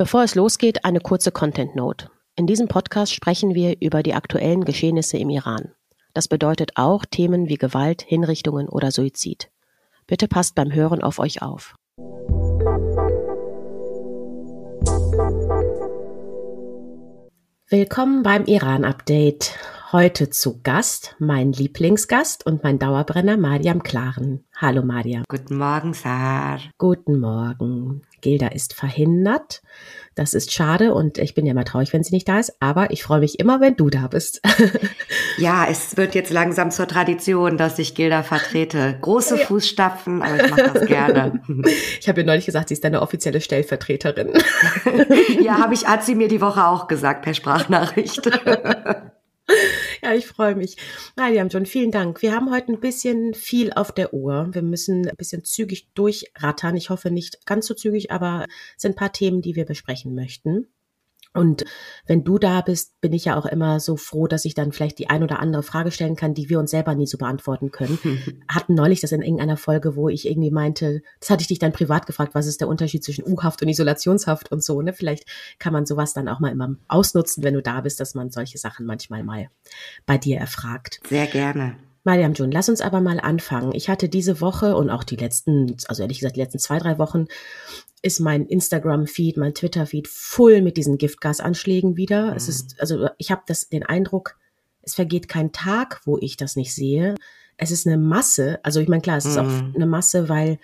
Bevor es losgeht, eine kurze Content Note. In diesem Podcast sprechen wir über die aktuellen Geschehnisse im Iran. Das bedeutet auch Themen wie Gewalt, Hinrichtungen oder Suizid. Bitte passt beim Hören auf euch auf. Willkommen beim Iran-Update. Heute zu Gast mein Lieblingsgast und mein Dauerbrenner Mariam Klaren. Hallo Mariam. Guten Morgen, Sar. Guten Morgen. Gilda ist verhindert. Das ist schade und ich bin ja mal traurig, wenn sie nicht da ist, aber ich freue mich immer, wenn du da bist. ja, es wird jetzt langsam zur Tradition, dass ich Gilda vertrete. Große ja. Fußstapfen, aber ich mache das gerne. Ich habe ihr neulich gesagt, sie ist deine offizielle Stellvertreterin. ja, habe ich, hat sie mir die Woche auch gesagt per Sprachnachricht. Ja, ich freue mich. Mariam John, vielen Dank. Wir haben heute ein bisschen viel auf der Uhr. Wir müssen ein bisschen zügig durchrattern. Ich hoffe nicht ganz so zügig, aber es sind ein paar Themen, die wir besprechen möchten. Und wenn du da bist, bin ich ja auch immer so froh, dass ich dann vielleicht die ein oder andere Frage stellen kann, die wir uns selber nie so beantworten können. Hatten neulich das in irgendeiner Folge, wo ich irgendwie meinte, das hatte ich dich dann privat gefragt, was ist der Unterschied zwischen U-Haft und Isolationshaft und so, ne? Vielleicht kann man sowas dann auch mal immer ausnutzen, wenn du da bist, dass man solche Sachen manchmal mal bei dir erfragt. Sehr gerne. Mariam Jun, lass uns aber mal anfangen. Ich hatte diese Woche und auch die letzten, also ehrlich gesagt, die letzten zwei, drei Wochen ist mein Instagram-Feed, mein Twitter-Feed voll mit diesen Giftgasanschlägen wieder. Mhm. Es ist, also ich habe das den Eindruck, es vergeht kein Tag, wo ich das nicht sehe. Es ist eine Masse. Also ich meine, klar, es ist auch mhm. eine Masse, weil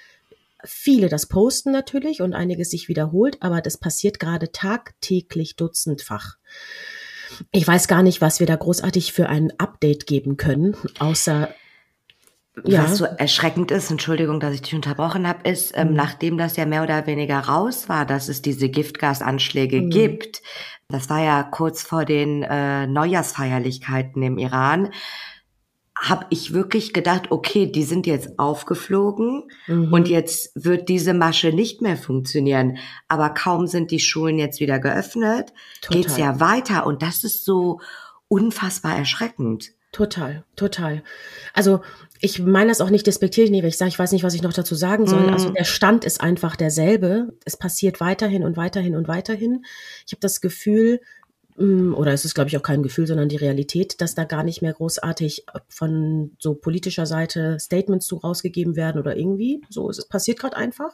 viele das posten natürlich und einiges sich wiederholt, aber das passiert gerade tagtäglich dutzendfach. Ich weiß gar nicht, was wir da großartig für ein Update geben können, außer ja. Was so erschreckend ist, Entschuldigung, dass ich dich unterbrochen habe, ist, ähm, mhm. nachdem das ja mehr oder weniger raus war, dass es diese Giftgasanschläge mhm. gibt, das war ja kurz vor den äh, Neujahrsfeierlichkeiten im Iran, habe ich wirklich gedacht, okay, die sind jetzt aufgeflogen mhm. und jetzt wird diese Masche nicht mehr funktionieren. Aber kaum sind die Schulen jetzt wieder geöffnet, Total. geht's ja weiter und das ist so unfassbar erschreckend. Total, total. Also ich meine das auch nicht despektierlich, nee, wenn ich sage, ich weiß nicht, was ich noch dazu sagen soll. Also, mhm. Also der Stand ist einfach derselbe. Es passiert weiterhin und weiterhin und weiterhin. Ich habe das Gefühl, mm, oder es ist, glaube ich, auch kein Gefühl, sondern die Realität, dass da gar nicht mehr großartig von so politischer Seite Statements zu rausgegeben werden oder irgendwie. So, es passiert gerade einfach.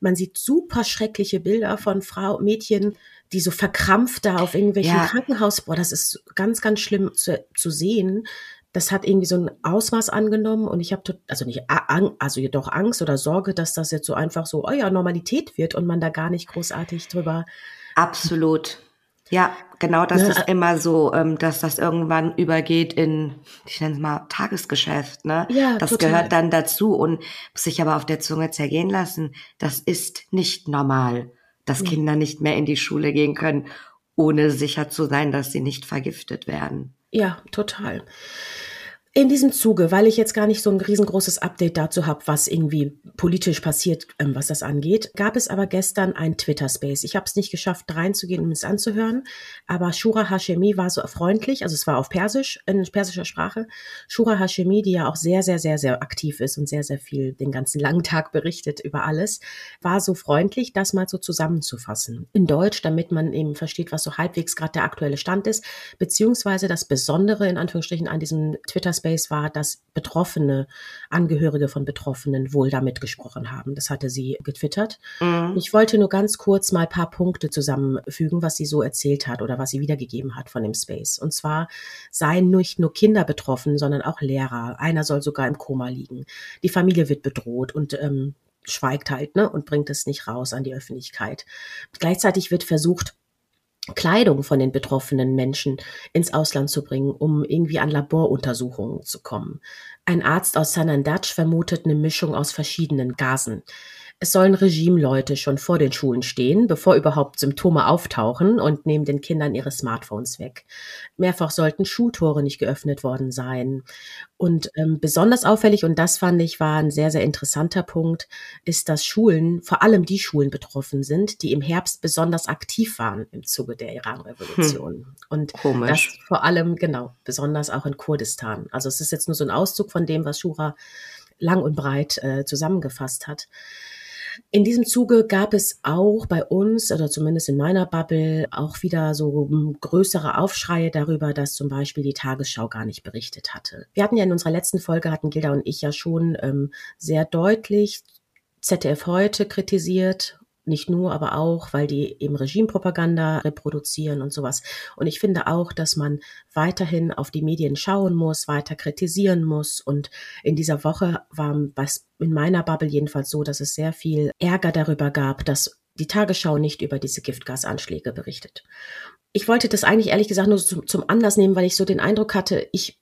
Man sieht super schreckliche Bilder von Frau, Mädchen, die so verkrampft da auf irgendwelchen ja. Krankenhaus, boah, das ist ganz, ganz schlimm zu, zu sehen. Das hat irgendwie so ein Ausmaß angenommen und ich habe also nicht also jedoch Angst oder Sorge, dass das jetzt so einfach so euer oh Normalität wird und man da gar nicht großartig drüber. Absolut. Ja, genau, das ne, ist immer so, ähm, dass das irgendwann übergeht in, ich nenne es mal Tagesgeschäft. Ne? Ja, das total. gehört dann dazu und muss sich aber auf der Zunge zergehen lassen. Das ist nicht normal dass mhm. Kinder nicht mehr in die Schule gehen können, ohne sicher zu sein, dass sie nicht vergiftet werden. Ja, total. In diesem Zuge, weil ich jetzt gar nicht so ein riesengroßes Update dazu habe, was irgendwie politisch passiert, ähm, was das angeht, gab es aber gestern ein Twitter-Space. Ich habe es nicht geschafft, reinzugehen, um es anzuhören, aber Shura Hashemi war so freundlich, also es war auf Persisch, in persischer Sprache. Shura Hashemi, die ja auch sehr, sehr, sehr, sehr aktiv ist und sehr, sehr viel den ganzen langen Tag berichtet über alles, war so freundlich, das mal so zusammenzufassen. In Deutsch, damit man eben versteht, was so halbwegs gerade der aktuelle Stand ist, beziehungsweise das Besondere in Anführungsstrichen an diesem Twitter-Space Space war, dass Betroffene, Angehörige von Betroffenen wohl damit gesprochen haben. Das hatte sie getwittert. Mhm. Ich wollte nur ganz kurz mal ein paar Punkte zusammenfügen, was sie so erzählt hat oder was sie wiedergegeben hat von dem Space. Und zwar seien nicht nur Kinder betroffen, sondern auch Lehrer. Einer soll sogar im Koma liegen. Die Familie wird bedroht und ähm, schweigt halt ne, und bringt es nicht raus an die Öffentlichkeit. Gleichzeitig wird versucht, Kleidung von den betroffenen Menschen ins Ausland zu bringen, um irgendwie an Laboruntersuchungen zu kommen. Ein Arzt aus Sanandaj vermutet eine Mischung aus verschiedenen Gasen. Es sollen Regimeleute schon vor den Schulen stehen, bevor überhaupt Symptome auftauchen und nehmen den Kindern ihre Smartphones weg. Mehrfach sollten Schultore nicht geöffnet worden sein. Und ähm, besonders auffällig, und das fand ich war ein sehr, sehr interessanter Punkt, ist, dass Schulen, vor allem die Schulen betroffen sind, die im Herbst besonders aktiv waren im Zuge der Iran-Revolution. Hm. Und Komisch. das vor allem, genau, besonders auch in Kurdistan. Also es ist jetzt nur so ein Auszug von dem, was Shura lang und breit äh, zusammengefasst hat. In diesem Zuge gab es auch bei uns, oder zumindest in meiner Bubble, auch wieder so hm, größere Aufschreie darüber, dass zum Beispiel die Tagesschau gar nicht berichtet hatte. Wir hatten ja in unserer letzten Folge, hatten Gilda und ich ja schon ähm, sehr deutlich ZDF heute kritisiert nicht nur, aber auch, weil die eben Regimepropaganda reproduzieren und sowas. Und ich finde auch, dass man weiterhin auf die Medien schauen muss, weiter kritisieren muss. Und in dieser Woche war was in meiner Bubble jedenfalls so, dass es sehr viel Ärger darüber gab, dass die Tagesschau nicht über diese Giftgasanschläge berichtet. Ich wollte das eigentlich ehrlich gesagt nur zum, zum Anlass nehmen, weil ich so den Eindruck hatte, ich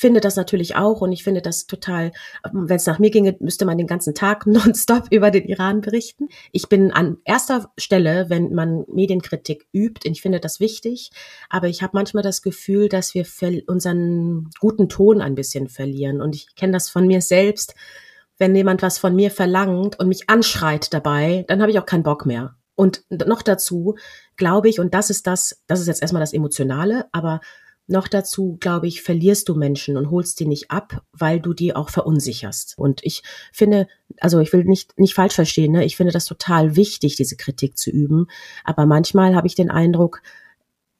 finde das natürlich auch und ich finde das total, wenn es nach mir ginge, müsste man den ganzen Tag nonstop über den Iran berichten. Ich bin an erster Stelle, wenn man Medienkritik übt, und ich finde das wichtig, aber ich habe manchmal das Gefühl, dass wir unseren guten Ton ein bisschen verlieren und ich kenne das von mir selbst. Wenn jemand was von mir verlangt und mich anschreit dabei, dann habe ich auch keinen Bock mehr. Und noch dazu glaube ich, und das ist das, das ist jetzt erstmal das Emotionale, aber noch dazu, glaube ich, verlierst du Menschen und holst die nicht ab, weil du die auch verunsicherst. Und ich finde, also ich will nicht, nicht falsch verstehen, ne? ich finde das total wichtig, diese Kritik zu üben. Aber manchmal habe ich den Eindruck,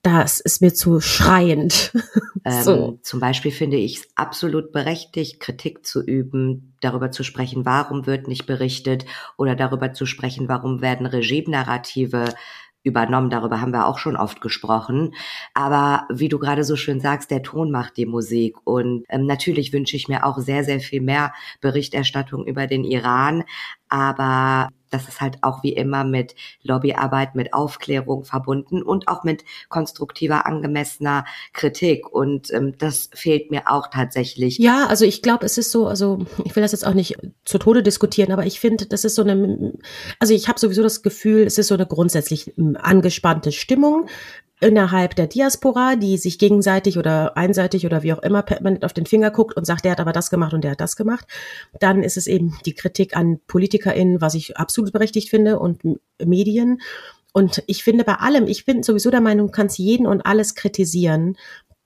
das ist mir zu schreiend. Ähm, so. Zum Beispiel finde ich es absolut berechtigt, Kritik zu üben, darüber zu sprechen, warum wird nicht berichtet oder darüber zu sprechen, warum werden Regime-Narrative übernommen. Darüber haben wir auch schon oft gesprochen. Aber wie du gerade so schön sagst, der Ton macht die Musik. Und ähm, natürlich wünsche ich mir auch sehr, sehr viel mehr Berichterstattung über den Iran. Aber das ist halt auch wie immer mit Lobbyarbeit, mit Aufklärung verbunden und auch mit konstruktiver, angemessener Kritik. Und ähm, das fehlt mir auch tatsächlich. Ja, also ich glaube, es ist so, also ich will das jetzt auch nicht zu Tode diskutieren, aber ich finde, das ist so eine, also ich habe sowieso das Gefühl, es ist so eine grundsätzlich hm, angespannte Stimmung innerhalb der Diaspora, die sich gegenseitig oder einseitig oder wie auch immer permanent auf den Finger guckt und sagt, der hat aber das gemacht und der hat das gemacht. Dann ist es eben die Kritik an PolitikerInnen, was ich absolut berechtigt finde, und Medien. Und ich finde bei allem, ich bin sowieso der Meinung, du kannst jeden und alles kritisieren.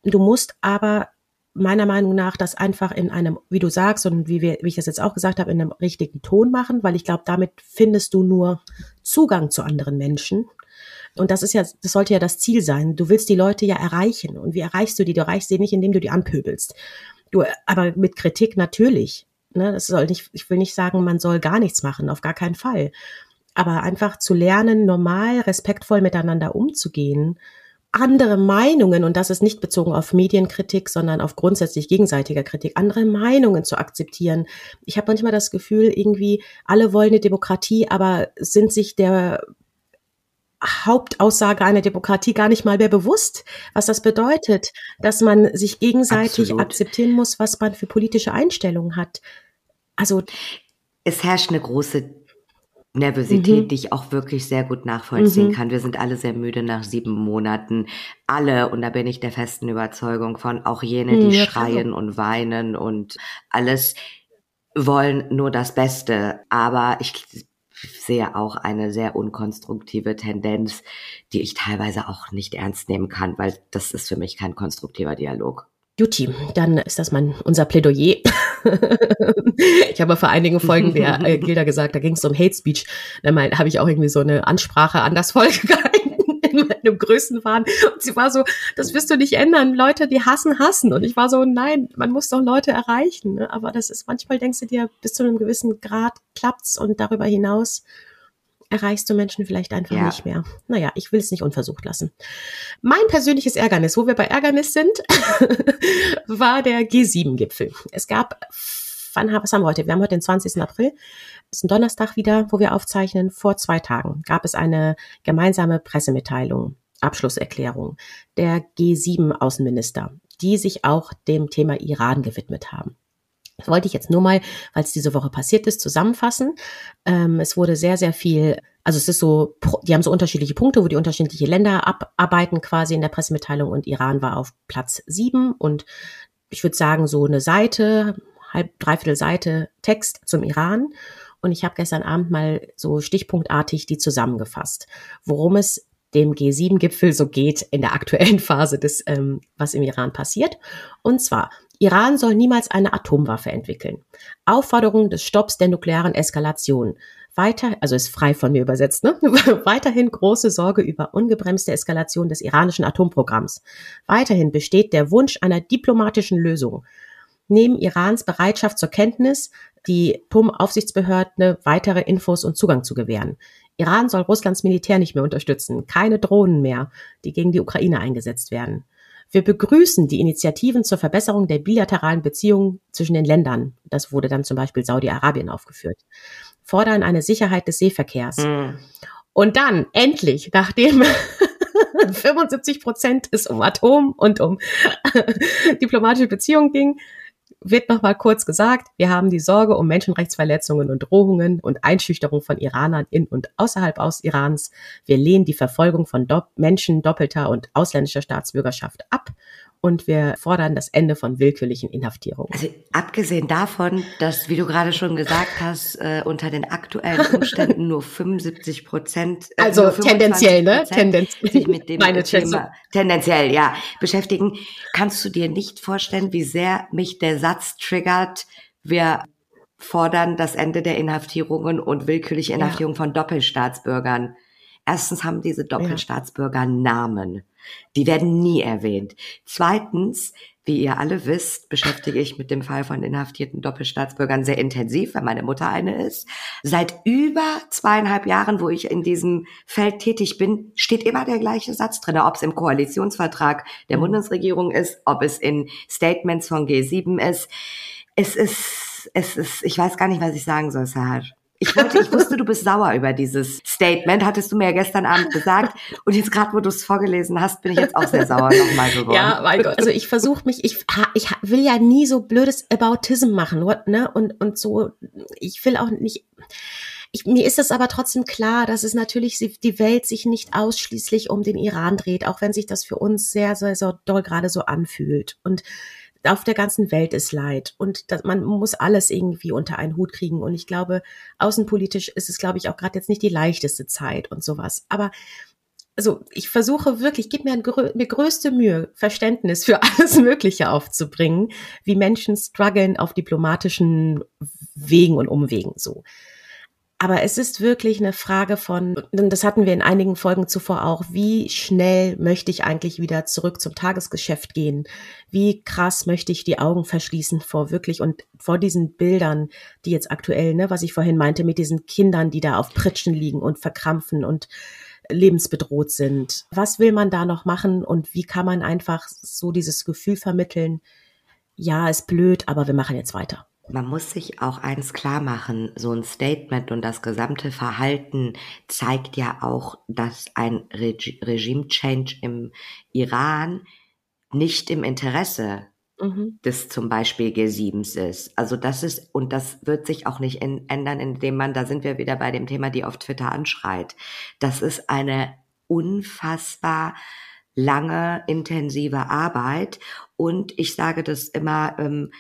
Du musst aber meiner Meinung nach das einfach in einem, wie du sagst und wie, wir, wie ich das jetzt auch gesagt habe, in einem richtigen Ton machen, weil ich glaube, damit findest du nur Zugang zu anderen Menschen. Und das ist ja, das sollte ja das Ziel sein. Du willst die Leute ja erreichen. Und wie erreichst du die? Du erreichst sie nicht, indem du die anpöbelst. Du, aber mit Kritik natürlich. Ne, das soll nicht, ich will nicht sagen, man soll gar nichts machen, auf gar keinen Fall. Aber einfach zu lernen, normal, respektvoll miteinander umzugehen, andere Meinungen, und das ist nicht bezogen auf Medienkritik, sondern auf grundsätzlich gegenseitiger Kritik, andere Meinungen zu akzeptieren. Ich habe manchmal das Gefühl, irgendwie alle wollen eine Demokratie, aber sind sich der Hauptaussage einer Demokratie gar nicht mal mehr bewusst, was das bedeutet, dass man sich gegenseitig Absolut. akzeptieren muss, was man für politische Einstellungen hat. Also es herrscht eine große Nervosität, mhm. die ich auch wirklich sehr gut nachvollziehen mhm. kann. Wir sind alle sehr müde nach sieben Monaten. Alle, und da bin ich der festen Überzeugung von, auch jene, die ja, schreien klar. und weinen und alles wollen nur das Beste. Aber ich sehe auch eine sehr unkonstruktive Tendenz, die ich teilweise auch nicht ernst nehmen kann, weil das ist für mich kein konstruktiver Dialog. Juti, dann ist das mein, unser Plädoyer. ich habe vor einigen Folgen der äh, Gilda gesagt, da ging es um Hate Speech. Da habe ich auch irgendwie so eine Ansprache an das Volk gehalten in meinem Größenwahn. Und sie war so, das wirst du nicht ändern. Leute, die hassen, hassen. Und ich war so, nein, man muss doch Leute erreichen. Ne? Aber das ist, manchmal denkst du dir, bis zu einem gewissen Grad klappt's und darüber hinaus erreichst du Menschen vielleicht einfach ja. nicht mehr. Naja, ich will es nicht unversucht lassen. Mein persönliches Ärgernis, wo wir bei Ärgernis sind, war der G7-Gipfel. Es gab, wann, was haben wir heute? Wir haben heute den 20. April ist ein Donnerstag wieder, wo wir aufzeichnen. Vor zwei Tagen gab es eine gemeinsame Pressemitteilung, Abschlusserklärung der G7-Außenminister, die sich auch dem Thema Iran gewidmet haben. Das wollte ich jetzt nur mal, weil es diese Woche passiert ist, zusammenfassen. Ähm, es wurde sehr, sehr viel, also es ist so, die haben so unterschiedliche Punkte, wo die unterschiedliche Länder abarbeiten quasi in der Pressemitteilung und Iran war auf Platz sieben und ich würde sagen so eine Seite, halb, dreiviertel Seite Text zum Iran und ich habe gestern Abend mal so stichpunktartig die zusammengefasst, worum es dem G7-Gipfel so geht in der aktuellen Phase des, ähm, was im Iran passiert. Und zwar Iran soll niemals eine Atomwaffe entwickeln. Aufforderung des Stopps der nuklearen Eskalation. Weiter, also ist frei von mir übersetzt, ne? Weiterhin große Sorge über ungebremste Eskalation des iranischen Atomprogramms. Weiterhin besteht der Wunsch einer diplomatischen Lösung. Neben Irans Bereitschaft zur Kenntnis, die Atomaufsichtsbehörde weitere Infos und Zugang zu gewähren. Iran soll Russlands Militär nicht mehr unterstützen, keine Drohnen mehr, die gegen die Ukraine eingesetzt werden. Wir begrüßen die Initiativen zur Verbesserung der bilateralen Beziehungen zwischen den Ländern. Das wurde dann zum Beispiel Saudi-Arabien aufgeführt. Fordern eine Sicherheit des Seeverkehrs. Mhm. Und dann, endlich, nachdem 75 Prozent es um Atom und um diplomatische Beziehungen ging, wird nochmal kurz gesagt, wir haben die Sorge um Menschenrechtsverletzungen und Drohungen und Einschüchterung von Iranern in und außerhalb aus Irans. Wir lehnen die Verfolgung von Do Menschen doppelter und ausländischer Staatsbürgerschaft ab und wir fordern das Ende von willkürlichen Inhaftierungen. Also abgesehen davon, dass, wie du gerade schon gesagt hast, äh, unter den aktuellen Umständen nur 75 Prozent, äh, also tendenziell, ne? Tendenziell. sich mit dem Meine Thema tendenziell, ja, beschäftigen. Kannst du dir nicht vorstellen, wie sehr mich der Satz triggert, wir fordern das Ende der Inhaftierungen und willkürliche Inhaftierung ja. von Doppelstaatsbürgern. Erstens haben diese Doppelstaatsbürger Namen. Die werden nie erwähnt. Zweitens, wie ihr alle wisst, beschäftige ich mit dem Fall von inhaftierten Doppelstaatsbürgern sehr intensiv, weil meine Mutter eine ist. Seit über zweieinhalb Jahren, wo ich in diesem Feld tätig bin, steht immer der gleiche Satz drin, ob es im Koalitionsvertrag der mhm. Bundesregierung ist, ob es in Statements von G7 ist. Es ist, es ist, ich weiß gar nicht, was ich sagen soll, Serhat. Ich, wollte, ich wusste, du bist sauer über dieses Statement, hattest du mir ja gestern Abend gesagt. Und jetzt gerade, wo du es vorgelesen hast, bin ich jetzt auch sehr sauer nochmal geworden. Ja, mein Gott. Also ich versuche mich, ich, ich will ja nie so blödes Aboutism machen, ne? Und, und so, ich will auch nicht. Ich, mir ist es aber trotzdem klar, dass es natürlich die Welt sich nicht ausschließlich um den Iran dreht, auch wenn sich das für uns sehr, sehr, sehr doll gerade so anfühlt. Und auf der ganzen Welt ist Leid und das, man muss alles irgendwie unter einen Hut kriegen. Und ich glaube, außenpolitisch ist es, glaube ich, auch gerade jetzt nicht die leichteste Zeit und sowas. Aber also ich versuche wirklich, gib mir, ein, mir größte Mühe, Verständnis für alles Mögliche aufzubringen, wie Menschen strugglen auf diplomatischen Wegen und Umwegen so. Aber es ist wirklich eine Frage von, das hatten wir in einigen Folgen zuvor auch, wie schnell möchte ich eigentlich wieder zurück zum Tagesgeschäft gehen? Wie krass möchte ich die Augen verschließen vor wirklich und vor diesen Bildern, die jetzt aktuell, ne, was ich vorhin meinte, mit diesen Kindern, die da auf Pritschen liegen und verkrampfen und lebensbedroht sind. Was will man da noch machen und wie kann man einfach so dieses Gefühl vermitteln? Ja, ist blöd, aber wir machen jetzt weiter. Man muss sich auch eins klar machen, so ein Statement und das gesamte Verhalten zeigt ja auch, dass ein Reg Regime-Change im Iran nicht im Interesse mhm. des zum Beispiel G7s ist. Also das ist, und das wird sich auch nicht in, ändern, indem man, da sind wir wieder bei dem Thema, die auf Twitter anschreit. Das ist eine unfassbar lange, intensive Arbeit. Und ich sage das immer, ähm,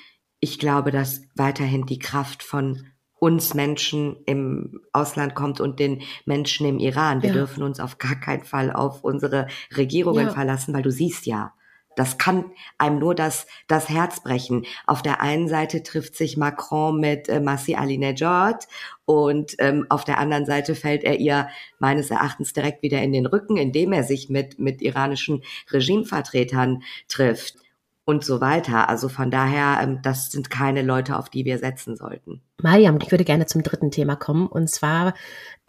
ich glaube, dass weiterhin die Kraft von uns Menschen im Ausland kommt und den Menschen im Iran. Wir ja. dürfen uns auf gar keinen Fall auf unsere Regierungen ja. verlassen, weil du siehst ja, das kann einem nur das, das Herz brechen. Auf der einen Seite trifft sich Macron mit äh, Massi Alinejad und ähm, auf der anderen Seite fällt er ihr meines Erachtens direkt wieder in den Rücken, indem er sich mit, mit iranischen Regimevertretern trifft und so weiter. Also von daher, ähm, das sind keine Leute, auf die wir setzen sollten. Mariam, ich würde gerne zum dritten Thema kommen. Und zwar,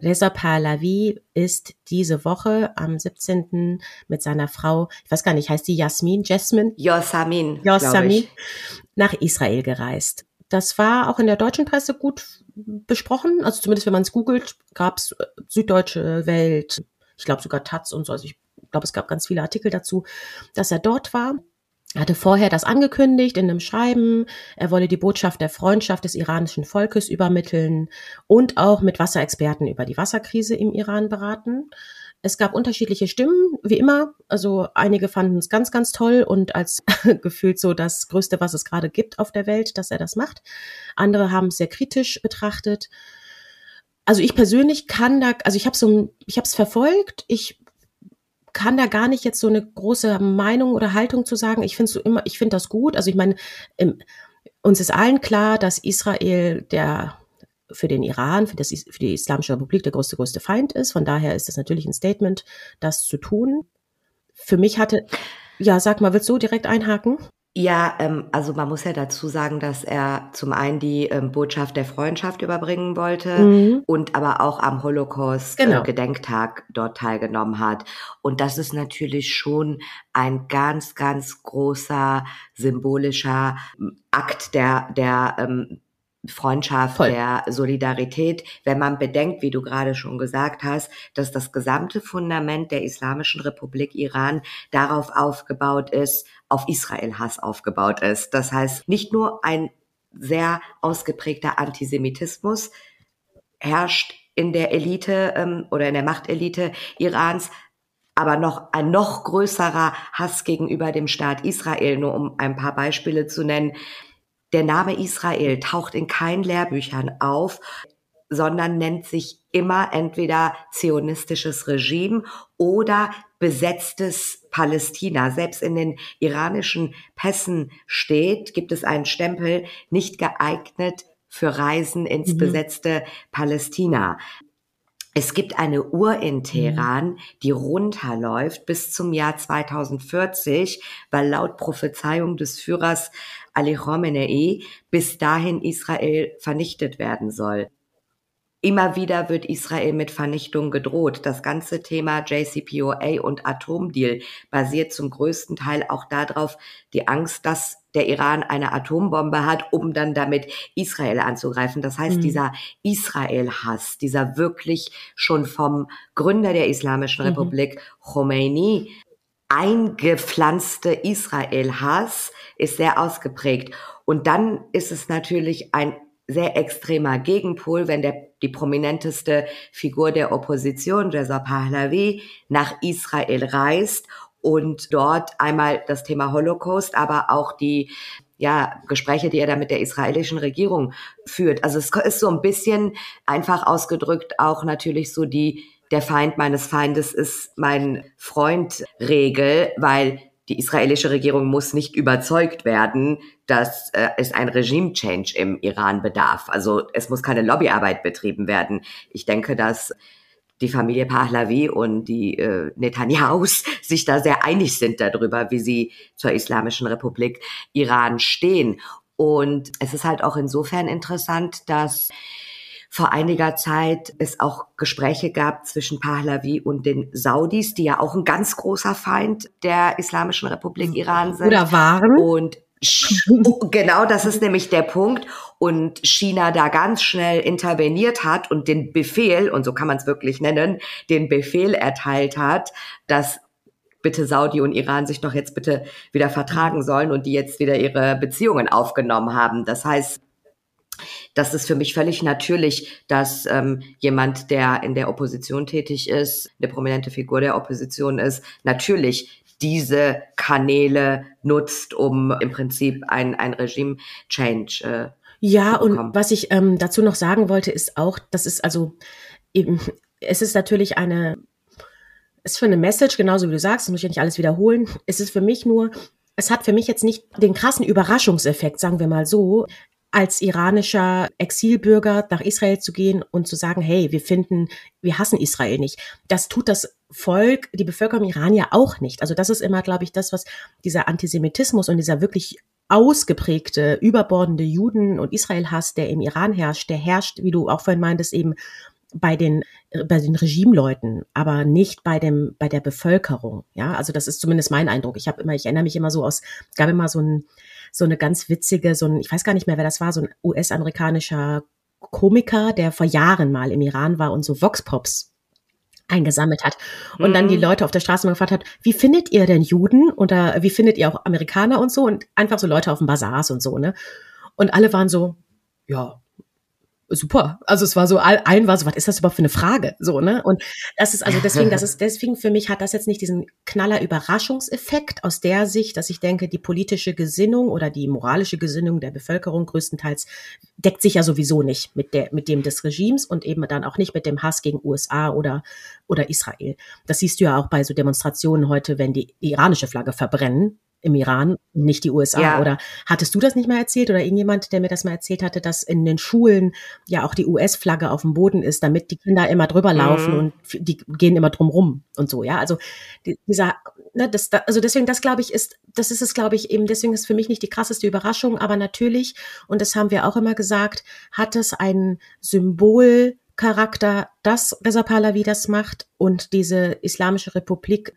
Reza Pahlavi ist diese Woche am 17. mit seiner Frau, ich weiß gar nicht, heißt die Jasmin, Jasmin? Yosamin. Yosamin, nach Israel gereist. Das war auch in der deutschen Presse gut besprochen. Also zumindest wenn man es googelt, gab es äh, Süddeutsche Welt, ich glaube sogar Taz und so. Also ich glaube, es gab ganz viele Artikel dazu, dass er dort war. Hatte vorher das angekündigt in einem Schreiben. Er wolle die Botschaft der Freundschaft des iranischen Volkes übermitteln und auch mit Wasserexperten über die Wasserkrise im Iran beraten. Es gab unterschiedliche Stimmen, wie immer. Also einige fanden es ganz, ganz toll und als gefühlt so das Größte, was es gerade gibt auf der Welt, dass er das macht. Andere haben es sehr kritisch betrachtet. Also ich persönlich kann da, also ich habe so, ich habe es verfolgt. Ich kann da gar nicht jetzt so eine große Meinung oder Haltung zu sagen. Ich finde so immer, ich finde das gut. Also ich meine, uns ist allen klar, dass Israel der für den Iran, für, das, für die Islamische Republik der größte, größte Feind ist. Von daher ist das natürlich ein Statement, das zu tun. Für mich hatte, ja, sag mal, willst du direkt einhaken? Ja, ähm, also man muss ja dazu sagen, dass er zum einen die ähm, Botschaft der Freundschaft überbringen wollte mhm. und aber auch am Holocaust-Gedenktag genau. äh, dort teilgenommen hat. Und das ist natürlich schon ein ganz, ganz großer symbolischer ähm, Akt der, der ähm, Freundschaft, Voll. der Solidarität, wenn man bedenkt, wie du gerade schon gesagt hast, dass das gesamte Fundament der Islamischen Republik Iran darauf aufgebaut ist, auf Israel-Hass aufgebaut ist. Das heißt, nicht nur ein sehr ausgeprägter Antisemitismus herrscht in der Elite ähm, oder in der Machtelite Irans, aber noch ein noch größerer Hass gegenüber dem Staat Israel, nur um ein paar Beispiele zu nennen. Der Name Israel taucht in keinen Lehrbüchern auf, sondern nennt sich immer entweder zionistisches Regime oder besetztes Palästina. Selbst in den iranischen Pässen steht, gibt es einen Stempel, nicht geeignet für Reisen ins mhm. besetzte Palästina. Es gibt eine Uhr in Teheran, mhm. die runterläuft bis zum Jahr 2040, weil laut Prophezeiung des Führers Ali Khamenei bis dahin Israel vernichtet werden soll. Immer wieder wird Israel mit Vernichtung gedroht. Das ganze Thema JCPOA und Atomdeal basiert zum größten Teil auch darauf, die Angst, dass der Iran eine Atombombe hat, um dann damit Israel anzugreifen. Das heißt, mhm. dieser Israel-Hass, dieser wirklich schon vom Gründer der Islamischen mhm. Republik, Khomeini, eingepflanzte Israel-Hass ist sehr ausgeprägt. Und dann ist es natürlich ein sehr extremer Gegenpol, wenn der, die prominenteste Figur der Opposition, Reza Pahlavi, nach Israel reist und dort einmal das Thema Holocaust, aber auch die ja, Gespräche, die er da mit der israelischen Regierung führt. Also es ist so ein bisschen einfach ausgedrückt auch natürlich so die der Feind meines Feindes ist mein Freund Regel, weil die israelische Regierung muss nicht überzeugt werden, dass äh, es ein Regime-Change im Iran bedarf. Also es muss keine Lobbyarbeit betrieben werden. Ich denke, dass die Familie Pahlavi und die äh, Netanyahus sich da sehr einig sind darüber, wie sie zur Islamischen Republik Iran stehen. Und es ist halt auch insofern interessant, dass vor einiger Zeit es auch Gespräche gab zwischen Pahlavi und den Saudis, die ja auch ein ganz großer Feind der Islamischen Republik Iran sind. Oder waren. Und genau, das ist nämlich der Punkt. Und China da ganz schnell interveniert hat und den Befehl, und so kann man es wirklich nennen, den Befehl erteilt hat, dass bitte Saudi und Iran sich doch jetzt bitte wieder vertragen sollen und die jetzt wieder ihre Beziehungen aufgenommen haben. Das heißt, das ist für mich völlig natürlich, dass ähm, jemand, der in der Opposition tätig ist, eine prominente Figur der Opposition ist, natürlich diese Kanäle nutzt, um im Prinzip ein, ein Regime-Change äh, ja, und was ich ähm, dazu noch sagen wollte, ist auch, das ist also eben, es ist natürlich eine, es ist für eine Message, genauso wie du sagst, das muss ich ja nicht alles wiederholen. Es ist für mich nur, es hat für mich jetzt nicht den krassen Überraschungseffekt, sagen wir mal so, als iranischer Exilbürger nach Israel zu gehen und zu sagen, hey, wir finden, wir hassen Israel nicht. Das tut das Volk, die Bevölkerung im Iran ja auch nicht. Also das ist immer, glaube ich, das, was dieser Antisemitismus und dieser wirklich ausgeprägte, überbordende Juden- und Israel-Hass, der im Iran herrscht, der herrscht, wie du auch vorhin meintest, eben bei den bei den Regimeleuten, aber nicht bei dem bei der Bevölkerung. Ja, also das ist zumindest mein Eindruck. Ich habe immer, ich erinnere mich immer so aus, gab immer so ein so eine ganz witzige, so ein, ich weiß gar nicht mehr, wer das war, so ein US-amerikanischer Komiker, der vor Jahren mal im Iran war und so Vox-Pops eingesammelt hat und mhm. dann die mhm. Leute auf der Straße mal gefragt hat, wie findet ihr denn Juden oder wie findet ihr auch Amerikaner und so und einfach so Leute auf dem Bazars und so, ne? Und alle waren so, ja, super. Also es war so, ein war so, was ist das überhaupt für eine Frage? So, ne? Und das ist, also deswegen, das ist, deswegen für mich hat das jetzt nicht diesen knaller Überraschungseffekt aus der Sicht, dass ich denke, die politische Gesinnung oder die moralische Gesinnung der Bevölkerung größtenteils deckt sich ja sowieso nicht mit der, mit dem des Regimes und eben dann auch nicht mit dem Hass gegen USA oder, oder Israel. Das siehst du ja auch bei so Demonstrationen heute, wenn die, die iranische Flagge verbrennen im Iran, nicht die USA. Ja. Oder hattest du das nicht mal erzählt oder irgendjemand, der mir das mal erzählt hatte, dass in den Schulen ja auch die US-Flagge auf dem Boden ist, damit die Kinder immer drüber laufen mhm. und die gehen immer drum rum und so, ja. Also dieser, ne, das, also deswegen, das glaube ich, ist, das ist es, glaube ich, eben, deswegen ist für mich nicht die krasseste Überraschung, aber natürlich, und das haben wir auch immer gesagt, hat es einen Symbolcharakter, dass Reza Pahlavi das macht und diese Islamische Republik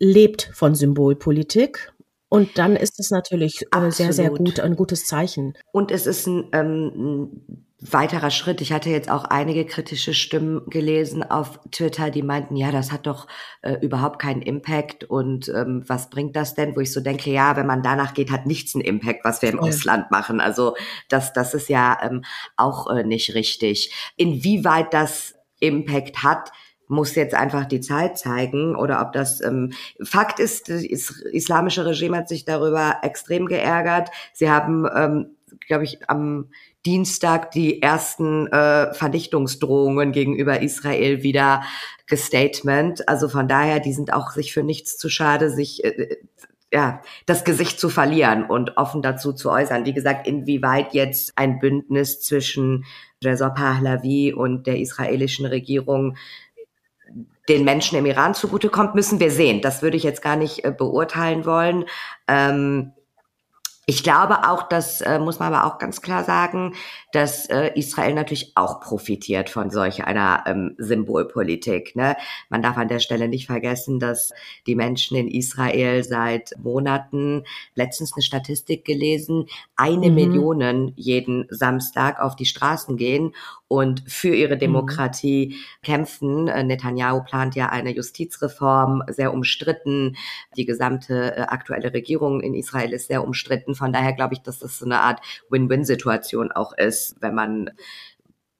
lebt von Symbolpolitik. Und dann ist es natürlich äh, sehr, sehr gut, ein gutes Zeichen. Und es ist ein, ähm, ein weiterer Schritt. Ich hatte jetzt auch einige kritische Stimmen gelesen auf Twitter, die meinten, ja, das hat doch äh, überhaupt keinen Impact und ähm, was bringt das denn? Wo ich so denke, ja, wenn man danach geht, hat nichts einen Impact, was wir im Ausland machen. Also das, das ist ja ähm, auch äh, nicht richtig. Inwieweit das Impact hat, muss jetzt einfach die Zeit zeigen oder ob das ähm, Fakt ist, das islamische Regime hat sich darüber extrem geärgert. Sie haben, ähm, glaube ich, am Dienstag die ersten äh, Vernichtungsdrohungen gegenüber Israel wieder gestatement. Also von daher, die sind auch sich für nichts zu schade, sich äh, ja, das Gesicht zu verlieren und offen dazu zu äußern. Wie gesagt, inwieweit jetzt ein Bündnis zwischen Reza Pahlavi und der israelischen Regierung den Menschen im Iran zugutekommt, müssen wir sehen. Das würde ich jetzt gar nicht äh, beurteilen wollen. Ähm, ich glaube auch, das äh, muss man aber auch ganz klar sagen, dass äh, Israel natürlich auch profitiert von solch einer ähm, Symbolpolitik. Ne? Man darf an der Stelle nicht vergessen, dass die Menschen in Israel seit Monaten, letztens eine Statistik gelesen, eine mhm. Million jeden Samstag auf die Straßen gehen und für ihre mhm. Demokratie mhm. kämpfen. Äh, Netanyahu plant ja eine Justizreform, sehr umstritten. Die gesamte äh, aktuelle Regierung in Israel ist sehr umstritten. Von daher glaube ich, dass das so eine Art Win-Win-Situation auch ist, wenn man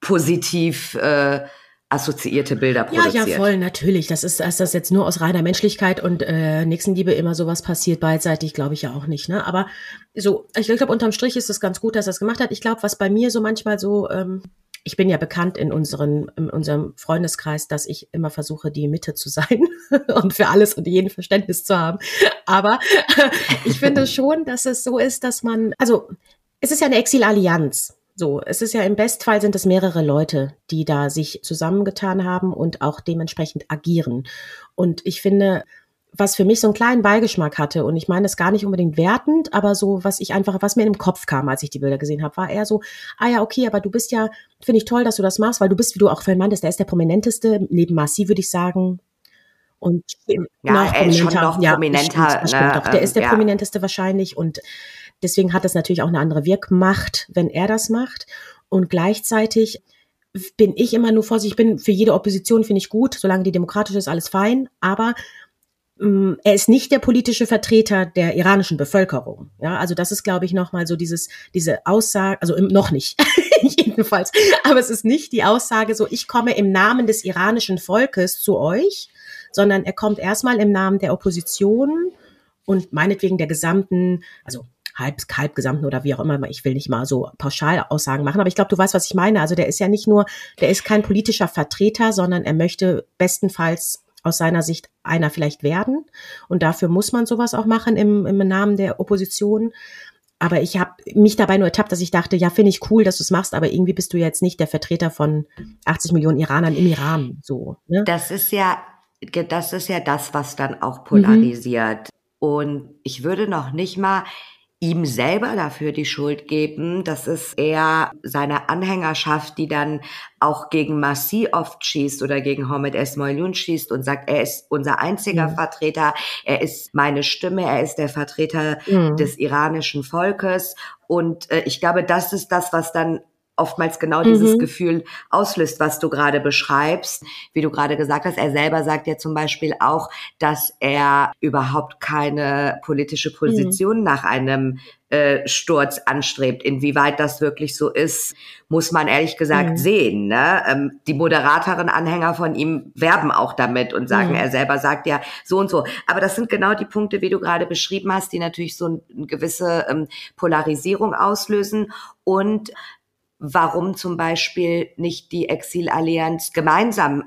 positiv äh, assoziierte Bilder produziert. Ja, ja, voll, natürlich. Das ist, ist das jetzt nur aus reiner Menschlichkeit und äh, Nächstenliebe immer sowas passiert beidseitig, glaube ich ja auch nicht. Ne? Aber so, ich glaube, unterm Strich ist es ganz gut, dass er es gemacht hat. Ich glaube, was bei mir so manchmal so ähm, ich bin ja bekannt in, unseren, in unserem Freundeskreis, dass ich immer versuche, die Mitte zu sein und für alles und jeden Verständnis zu haben. Aber ich finde schon, dass es so ist, dass man, also es ist ja eine Exilallianz. So, es ist ja im Bestfall sind es mehrere Leute, die da sich zusammengetan haben und auch dementsprechend agieren. Und ich finde, was für mich so einen kleinen Beigeschmack hatte. Und ich meine das gar nicht unbedingt wertend, aber so, was ich einfach, was mir in den Kopf kam, als ich die Bilder gesehen habe, war eher so, ah ja, okay, aber du bist ja, finde ich toll, dass du das machst, weil du bist, wie du auch vorhin meintest, der ist der prominenteste, neben Marci, würde ich sagen. Und ja, er ist schon noch ja, prominenter. Stimmt, ne, doch. Der ist der ja. prominenteste wahrscheinlich und deswegen hat das natürlich auch eine andere Wirkmacht, wenn er das macht. Und gleichzeitig bin ich immer nur vorsichtig, ich bin für jede Opposition finde ich gut, solange die demokratisch ist, alles fein, aber er ist nicht der politische Vertreter der iranischen Bevölkerung. Ja, also das ist, glaube ich, nochmal so dieses, diese Aussage, also noch nicht, jedenfalls. Aber es ist nicht die Aussage so, ich komme im Namen des iranischen Volkes zu euch, sondern er kommt erstmal im Namen der Opposition und meinetwegen der gesamten, also halb, halb gesamten oder wie auch immer, ich will nicht mal so pauschal Aussagen machen, aber ich glaube, du weißt, was ich meine. Also der ist ja nicht nur, der ist kein politischer Vertreter, sondern er möchte bestenfalls aus seiner Sicht einer vielleicht werden. Und dafür muss man sowas auch machen im, im Namen der Opposition. Aber ich habe mich dabei nur ertappt, dass ich dachte, ja, finde ich cool, dass du es machst, aber irgendwie bist du jetzt nicht der Vertreter von 80 Millionen Iranern im Iran. So. Ne? Das ist ja, das ist ja das, was dann auch polarisiert. Mhm. Und ich würde noch nicht mal ihm selber dafür die Schuld geben. Das ist eher seine Anhängerschaft, die dann auch gegen Massi oft schießt oder gegen Homed Esmoilun schießt und sagt, er ist unser einziger mhm. Vertreter, er ist meine Stimme, er ist der Vertreter mhm. des iranischen Volkes. Und äh, ich glaube, das ist das, was dann oftmals genau dieses mhm. Gefühl auslöst, was du gerade beschreibst. Wie du gerade gesagt hast, er selber sagt ja zum Beispiel auch, dass er überhaupt keine politische Position mhm. nach einem äh, Sturz anstrebt. Inwieweit das wirklich so ist, muss man ehrlich gesagt mhm. sehen. Ne? Ähm, die moderateren Anhänger von ihm werben auch damit und sagen, mhm. er selber sagt ja so und so. Aber das sind genau die Punkte, wie du gerade beschrieben hast, die natürlich so eine gewisse ähm, Polarisierung auslösen und warum zum Beispiel nicht die Exilallianz gemeinsam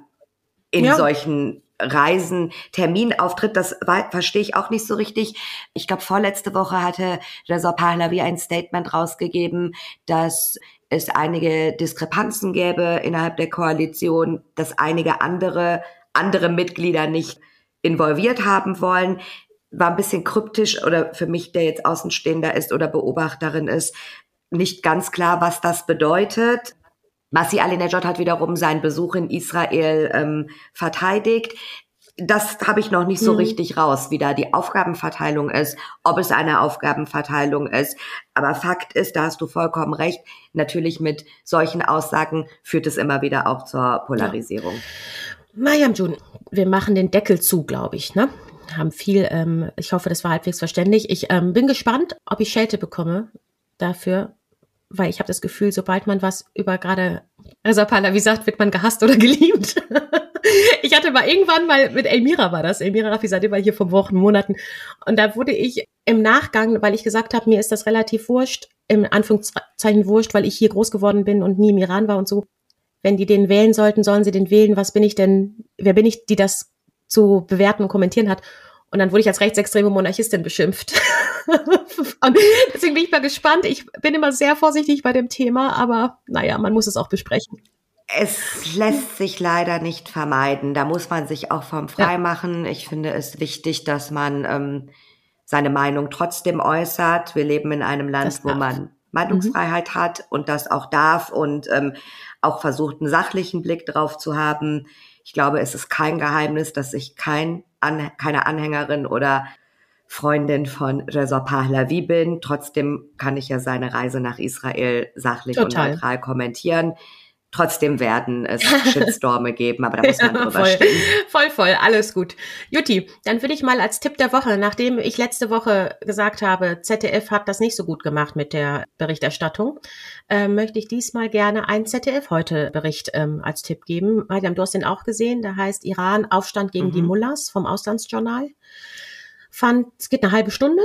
in ja. solchen Reisen, Terminauftritt, das war, verstehe ich auch nicht so richtig. Ich glaube, vorletzte Woche hatte Reza Pahlavi ein Statement rausgegeben, dass es einige Diskrepanzen gäbe innerhalb der Koalition, dass einige andere, andere Mitglieder nicht involviert haben wollen. War ein bisschen kryptisch oder für mich, der jetzt Außenstehender ist oder Beobachterin ist, nicht ganz klar, was das bedeutet. Masih Alinejad hat wiederum seinen Besuch in Israel ähm, verteidigt. Das habe ich noch nicht so mhm. richtig raus, wie da die Aufgabenverteilung ist, ob es eine Aufgabenverteilung ist. Aber Fakt ist, da hast du vollkommen recht, natürlich mit solchen Aussagen führt es immer wieder auch zur Polarisierung. Ja. Mariam Jun, wir machen den Deckel zu, glaube ich, ne? Haben viel, ähm, ich hoffe, das war halbwegs verständlich. Ich ähm, bin gespannt, ob ich Schelte bekomme dafür, weil ich habe das Gefühl, sobald man was über gerade Reza Pahlavi sagt, wird man gehasst oder geliebt. ich hatte mal irgendwann mal mit Elmira war das, Elmira Rafizadeh war hier vor Wochen, Monaten und da wurde ich im Nachgang, weil ich gesagt habe, mir ist das relativ wurscht, im Anführungszeichen wurscht, weil ich hier groß geworden bin und nie im Iran war und so. Wenn die den wählen sollten, sollen sie den wählen. Was bin ich denn, wer bin ich, die das zu bewerten und kommentieren hat? Und dann wurde ich als rechtsextreme Monarchistin beschimpft. und deswegen bin ich mal gespannt. Ich bin immer sehr vorsichtig bei dem Thema, aber naja, man muss es auch besprechen. Es lässt sich leider nicht vermeiden. Da muss man sich auch vom frei machen. Ich finde es wichtig, dass man ähm, seine Meinung trotzdem äußert. Wir leben in einem Land, wo man Meinungsfreiheit mhm. hat und das auch darf und ähm, auch versucht, einen sachlichen Blick drauf zu haben. Ich glaube, es ist kein Geheimnis, dass ich kein an, keine Anhängerin oder Freundin von Reza Pahlavi bin. Trotzdem kann ich ja seine Reise nach Israel sachlich Total. und neutral kommentieren. Trotzdem werden es Shitstorme geben, aber da muss man ja, drüber voll, stehen. Voll, voll, alles gut. Jutti, dann würde ich mal als Tipp der Woche, nachdem ich letzte Woche gesagt habe, ZDF hat das nicht so gut gemacht mit der Berichterstattung, äh, möchte ich diesmal gerne einen ZDF-Heute-Bericht ähm, als Tipp geben. Mariam, du hast den auch gesehen, der heißt Iran, Aufstand gegen mhm. die Mullahs vom Auslandsjournal. Fand, es geht eine halbe Stunde,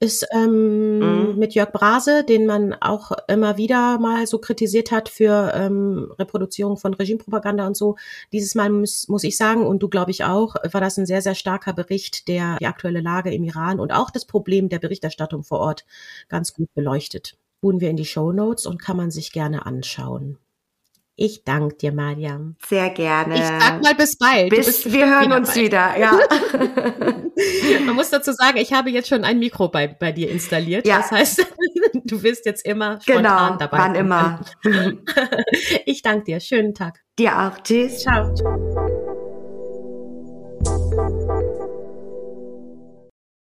ist ähm, mhm. mit Jörg Brase, den man auch immer wieder mal so kritisiert hat für ähm, Reproduzierung von Regimepropaganda und so. Dieses Mal muss, muss ich sagen, und du glaube ich auch, war das ein sehr, sehr starker Bericht, der die aktuelle Lage im Iran und auch das Problem der Berichterstattung vor Ort ganz gut beleuchtet. Tun wir in die Show Notes und kann man sich gerne anschauen. Ich danke dir, Mariam. Sehr gerne. Ich sag mal bis bald. Bis wir hören uns bald. wieder, ja. Man muss dazu sagen, ich habe jetzt schon ein Mikro bei, bei dir installiert. Ja. Das heißt, du wirst jetzt immer spontan genau, dabei. Wann immer. Ich danke dir. Schönen Tag. Dir auch. Tschüss. Ciao.